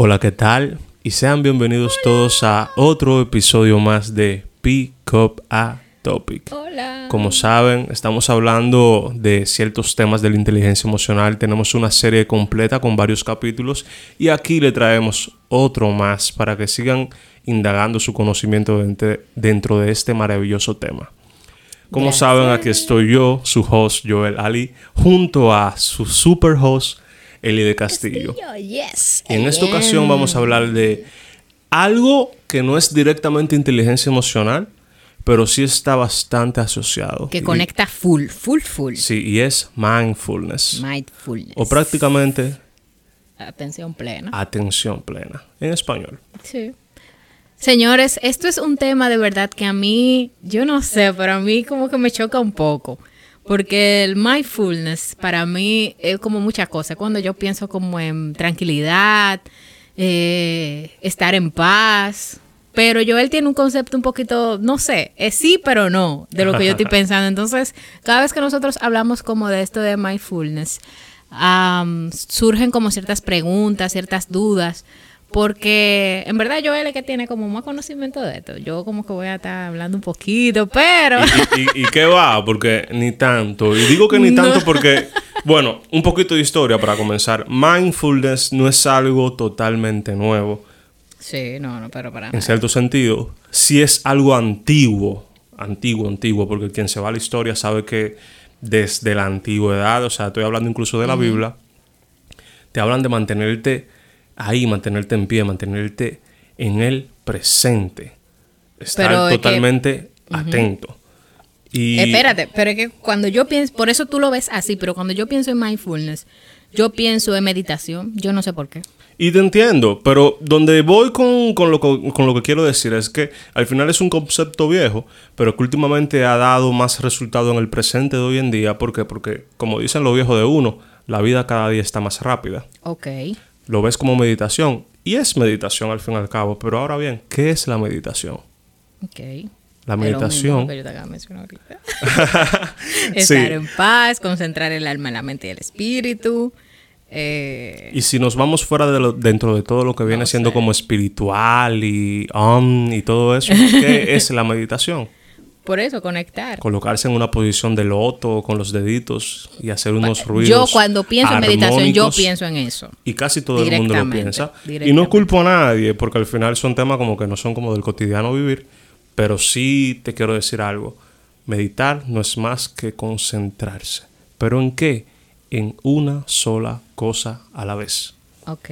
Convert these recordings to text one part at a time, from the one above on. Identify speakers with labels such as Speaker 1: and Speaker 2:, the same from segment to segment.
Speaker 1: Hola, ¿qué tal? Y sean bienvenidos todos a otro episodio más de Pick Up a Topic.
Speaker 2: Hola.
Speaker 1: Como saben, estamos hablando de ciertos temas de la inteligencia emocional. Tenemos una serie completa con varios capítulos y aquí le traemos otro más para que sigan indagando su conocimiento dentro de este maravilloso tema. Como
Speaker 2: Gracias.
Speaker 1: saben, aquí estoy yo, su host Joel Ali, junto a su super host Eli de Castillo.
Speaker 2: yes.
Speaker 1: Y en esta ocasión vamos a hablar de algo que no es directamente inteligencia emocional, pero sí está bastante asociado.
Speaker 2: Que
Speaker 1: Y-
Speaker 2: conecta full, full, full.
Speaker 1: Sí, y es mindfulness.
Speaker 2: Mindfulness.
Speaker 1: O prácticamente
Speaker 2: Atención plena.
Speaker 1: atención plena, en español.
Speaker 2: Sí. Señores, esto es un tema de verdad que a mí, yo no sé, pero a mí como que me choca un poco. Porque el mindfulness para mí es como muchas cosas. Cuando yo pienso como en tranquilidad, eh, estar en paz. Pero Joel tiene un concepto un poquito, no sé, es sí, pero no, de lo que yo estoy pensando. Entonces, cada vez que nosotros hablamos como de esto de mindfulness, surgen como ciertas preguntas, ciertas dudas. Porque en verdad Joel es que tiene como más conocimiento de esto. Yo como que voy a estar hablando un poquito, pero...
Speaker 1: ¿Y, y- y qué va? Porque ni tanto. Y digo que ni tanto porque, bueno, un poquito de historia para comenzar. Mindfulness no es algo totalmente nuevo.
Speaker 2: Sí, no, no, pero para
Speaker 1: en
Speaker 2: nada.
Speaker 1: cierto sentido, sí es algo antiguo, antiguo, antiguo, porque quien se va a la historia sabe que desde la antigüedad, o sea, estoy hablando incluso de la Biblia, te hablan de mantenerte ahí, mantenerte en pie, mantenerte en el presente, estar totalmente atento. Y
Speaker 2: Espérate, pero es que cuando yo pienso, por eso tú lo ves así, pero cuando yo pienso en mindfulness, yo pienso en meditación, yo no sé por qué.
Speaker 1: Y te entiendo, pero donde voy con, con lo, que- con lo que quiero decir es que al final es un concepto viejo, pero que últimamente ha dado más resultado en el presente de hoy en día. ¿Por qué? Porque, como dicen los viejos de uno, la vida cada día está más rápida.
Speaker 2: Ok.
Speaker 1: Lo ves como meditación, y es meditación al fin y al cabo, pero ahora bien, ¿qué es la meditación?
Speaker 2: Ok.
Speaker 1: La meditación.
Speaker 2: que yo te. Estar en paz, concentrar el alma, la mente y el espíritu. Eh,
Speaker 1: Y si nos vamos fuera de lo- dentro de todo lo que viene
Speaker 2: No
Speaker 1: siendo
Speaker 2: sé.
Speaker 1: como espiritual y om y todo eso, ¿qué es la meditación?
Speaker 2: Por eso, conectar.
Speaker 1: colocarse en una posición de loto con los deditos y hacer unos ruidos.
Speaker 2: Yo cuando pienso en meditación, yo pienso en eso.
Speaker 1: Y casi todo el mundo lo piensa. Y no culpo a nadie, porque al final son temas como que no son como del cotidiano vivir. Pero sí te quiero decir algo. Meditar no es más que concentrarse. ¿Pero en qué? En una sola cosa a la vez.
Speaker 2: Ok.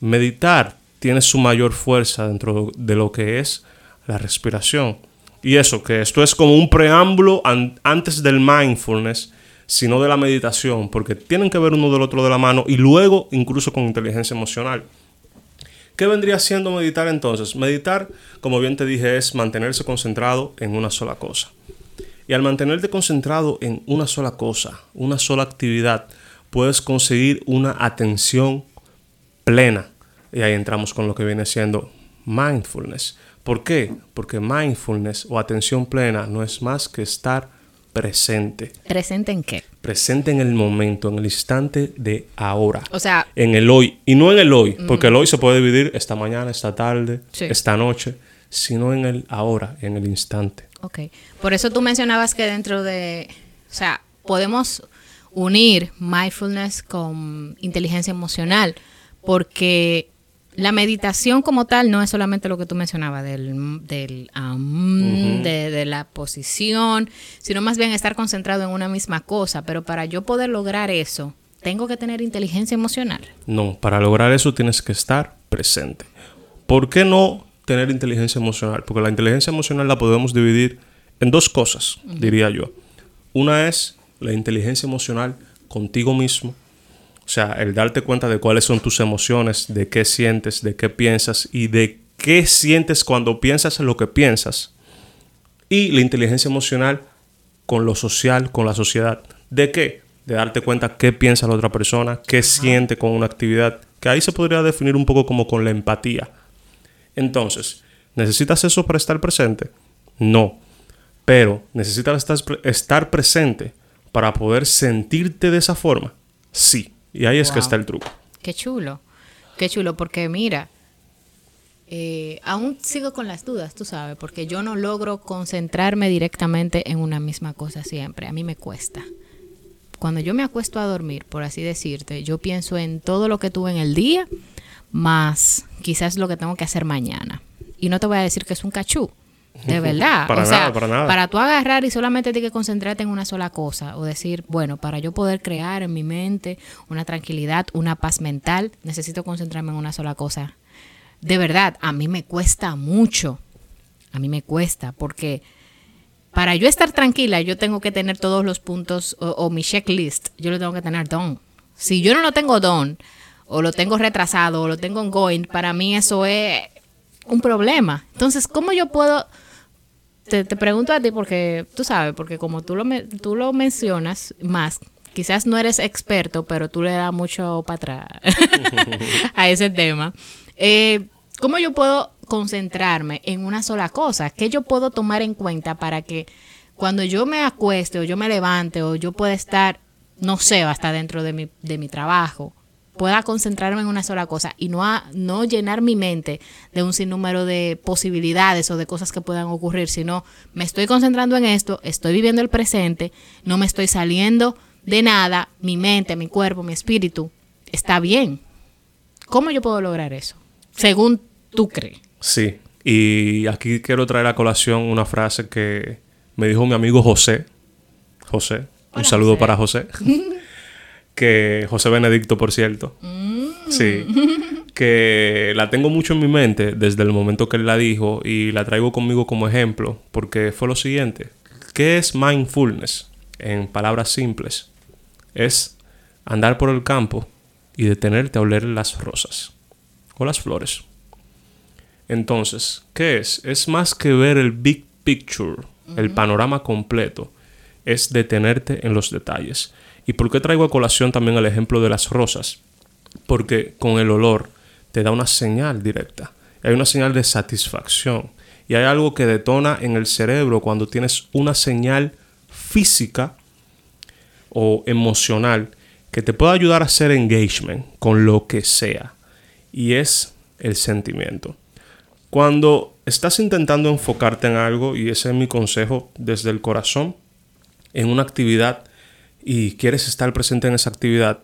Speaker 1: Meditar tiene su mayor fuerza dentro de lo que es la respiración. Y eso, que esto es como un preámbulo an- antes del mindfulness, sino de la meditación, porque tienen que ver uno del otro de la mano y luego incluso con inteligencia emocional. ¿Qué vendría siendo meditar entonces? Meditar, como bien te dije, es mantenerse concentrado en una sola cosa. Y al mantenerte concentrado en una sola cosa, una sola actividad, puedes conseguir una atención plena. Y ahí entramos con lo que viene siendo mindfulness. ¿Por qué? Porque mindfulness o atención plena no es más que estar presente.
Speaker 2: ¿Presente en qué?
Speaker 1: Presente en el momento, en el instante de ahora.
Speaker 2: O sea,
Speaker 1: En el hoy. Y no en el hoy, porque el hoy se puede dividir esta mañana, esta tarde,
Speaker 2: Sí.
Speaker 1: esta noche, sino en el ahora, en el instante.
Speaker 2: ok. Por eso tú mencionabas que dentro de, o sea, podemos unir mindfulness con inteligencia emocional, porque la meditación como tal no es solamente lo que tú mencionabas del, del de, de la posición, sino más bien estar concentrado en una misma cosa. Pero para yo poder lograr eso, tengo que tener inteligencia emocional.
Speaker 1: No, para lograr eso tienes que estar presente. ¿Por qué no tener inteligencia emocional? Porque la inteligencia emocional la podemos dividir en dos cosas, diría yo. Una es la inteligencia emocional contigo mismo, o sea, el darte cuenta de cuáles son tus emociones, de qué sientes, de qué piensas y de qué sientes cuando piensas lo que piensas. Y la inteligencia emocional con lo social, con la sociedad. ¿De qué? De darte cuenta qué piensa la otra persona, qué siente con una actividad, que ahí se podría definir un poco como con la empatía. Entonces, ¿necesitas eso para estar presente? No. Pero, ¿necesitas estar, estar presente para poder sentirte de esa forma? Sí. Y ahí es que está el truco.
Speaker 2: Qué chulo. qué chulo, porque mira, eh, aún sigo con las dudas, tú sabes, porque yo no logro concentrarme directamente en una misma cosa siempre. A mí me cuesta. Cuando yo me acuesto a dormir, por así decirte, yo pienso en todo lo que tuve en el día, más quizás lo que tengo que hacer mañana. Y no te voy a decir que es un cachú, de verdad.
Speaker 1: Para
Speaker 2: o sea,
Speaker 1: nada, para nada.
Speaker 2: para tú agarrar y solamente tienes que concentrarte en una sola cosa o decir, bueno, para yo poder crear en mi mente una tranquilidad, una paz mental, necesito concentrarme en una sola cosa. De verdad, a mí me cuesta mucho. A mí me cuesta porque para yo estar tranquila, yo tengo que tener todos los puntos o, o mi checklist, yo lo tengo que tener done. Si yo no lo tengo done, o lo tengo retrasado, o lo tengo ongoing, para mí eso es un problema. Entonces, ¿cómo yo puedo te, te pregunto a ti porque tú sabes, porque como tú lo, tú lo mencionas más, quizás no eres experto, pero tú le das mucho para atrás a ese tema. Eh, ¿Cómo yo puedo concentrarme en una sola cosa? ¿Qué yo puedo tomar en cuenta para que cuando yo me acueste o yo me levante o yo pueda estar, no sé, hasta dentro de mi, de mi trabajo, pueda concentrarme en una sola cosa y no, a- no llenar mi mente de un sinnúmero de posibilidades o de cosas que puedan ocurrir, sino me estoy concentrando en esto, estoy viviendo el presente, no me estoy saliendo de nada, mi mente, mi cuerpo, mi espíritu está bien. ¿Cómo yo puedo lograr eso? Según tú crees.
Speaker 1: Sí, y aquí quiero traer a colación una frase que me dijo mi amigo José. José, un saludo
Speaker 2: José.
Speaker 1: para José. que José Benedicto, por cierto. Sí, que la tengo mucho en mi mente desde el momento que él la dijo y la traigo conmigo como ejemplo, porque fue lo siguiente. ¿Qué es mindfulness? En palabras simples, es andar por el campo y detenerte a oler las rosas o las flores. Entonces, ¿qué es? Es más que ver el big picture, el panorama completo. Es detenerte en los detalles. ¿Y por qué traigo a colación también el ejemplo de las rosas? Porque con el olor te da una señal directa. Hay una señal de satisfacción. Y hay algo que detona en el cerebro cuando tienes una señal física o emocional que te puede ayudar a hacer engagement con lo que sea. Y es el sentimiento. Cuando estás intentando enfocarte en algo, y ese es mi consejo desde el corazón, en una actividad y quieres estar presente en esa actividad,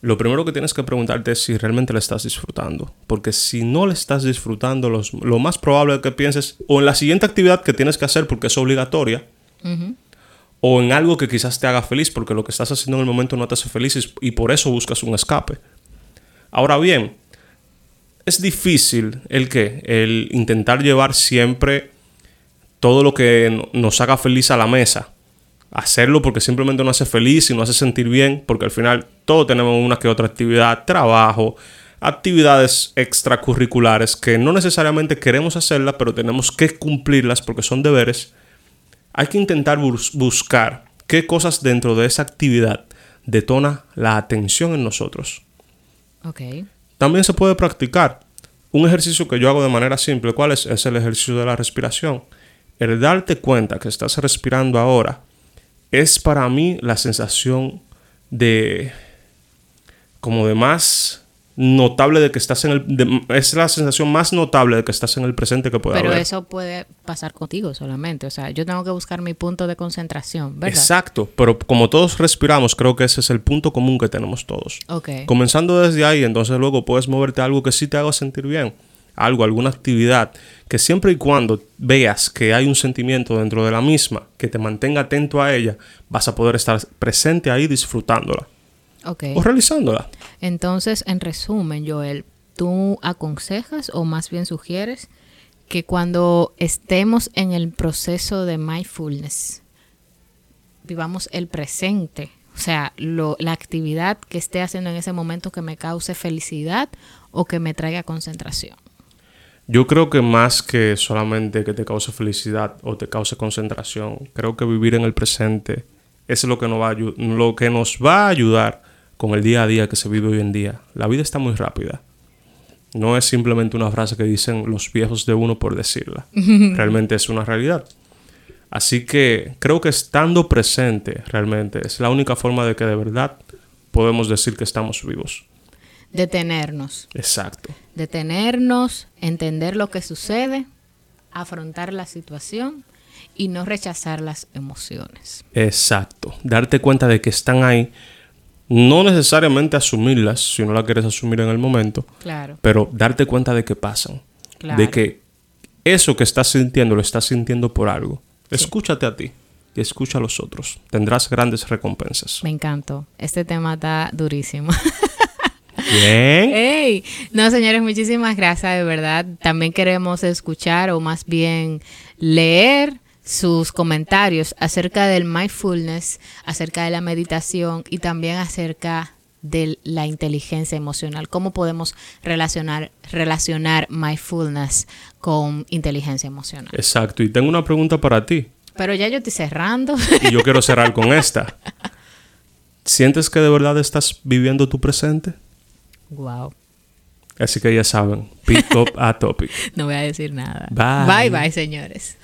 Speaker 1: lo primero que tienes que preguntarte es si realmente la estás disfrutando. Porque si no la estás disfrutando, los- lo más probable es que pienses o en la siguiente actividad que tienes que hacer porque es obligatoria, o en algo que quizás te haga feliz porque lo que estás haciendo en el momento no te hace feliz y- y por eso buscas un escape. Ahora bien, es difícil el que el intentar llevar siempre todo lo que no- nos haga feliz a la mesa. Hacerlo porque simplemente nos hace feliz y nos hace sentir bien, porque al final todos tenemos una que otra actividad, trabajo, actividades extracurriculares que no necesariamente queremos hacerlas, pero tenemos que cumplirlas porque son deberes. Hay que intentar bus- buscar qué cosas dentro de esa actividad detona la atención en nosotros. También se puede practicar. Un ejercicio que yo hago de manera simple, ¿cuál es? Es el ejercicio de la respiración. El darte cuenta que estás respirando ahora es para mí la sensación de como de más notable de que estás en el de- es la sensación más notable de que estás en el presente que puede
Speaker 2: Pero
Speaker 1: haber.
Speaker 2: eso puede pasar contigo solamente. O sea, yo tengo que buscar mi punto de concentración, ¿verdad?
Speaker 1: Exacto, pero como todos respiramos, creo que ese es el punto común que tenemos todos.
Speaker 2: Ok.
Speaker 1: Comenzando desde ahí, entonces luego puedes moverte a algo que sí te haga sentir bien. Algo, alguna actividad que siempre y cuando veas que hay un sentimiento dentro de la misma que te mantenga atento a ella, vas a poder estar presente ahí disfrutándola
Speaker 2: Ok.
Speaker 1: o realizándola.
Speaker 2: Entonces, en resumen, Joel, ¿tú aconsejas o más bien sugieres que cuando estemos en el proceso de mindfulness, vivamos el presente? O sea, lo- la actividad que esté haciendo en ese momento que me cause felicidad o que me traiga concentración.
Speaker 1: Yo creo que más que solamente que te cause felicidad o te cause concentración, creo que vivir en el presente es lo que nos va a, lo que nos va a ayudar con el día a día que se vive hoy en día. La vida está muy rápida. No es simplemente una frase que dicen los viejos de uno por decirla. Realmente es una realidad. Así que creo que estando presente realmente es la única forma de que de verdad podemos decir que estamos vivos.
Speaker 2: Detenernos.
Speaker 1: Exacto.
Speaker 2: Detenernos, entender lo que sucede, afrontar la situación y no rechazar las emociones.
Speaker 1: Exacto. Darte cuenta de que están ahí. No necesariamente asumirlas si no las quieres asumir en el momento.
Speaker 2: Claro.
Speaker 1: Pero darte cuenta de que pasan.
Speaker 2: Claro.
Speaker 1: De que eso que estás sintiendo lo estás sintiendo por algo. Escúchate a ti y escucha a los otros. Tendrás grandes recompensas.
Speaker 2: Me encantó. Este tema está durísimo.
Speaker 1: Bien.
Speaker 2: Hey, no señores, muchísimas gracias, de verdad. También queremos escuchar o más bien leer sus comentarios acerca del mindfulness, acerca de la meditación y también acerca de la inteligencia emocional. ¿Cómo podemos relacionar, relacionar mindfulness con inteligencia emocional?
Speaker 1: Exacto. Y tengo una pregunta para ti.
Speaker 2: Pero ya yo estoy cerrando.
Speaker 1: Y yo quiero cerrar con esta. ¿Sientes que de verdad estás viviendo tu presente?
Speaker 2: Wow.
Speaker 1: Así que ya saben, pick up a topic.
Speaker 2: No voy a decir nada.
Speaker 1: Bye.
Speaker 2: Bye, bye, señores.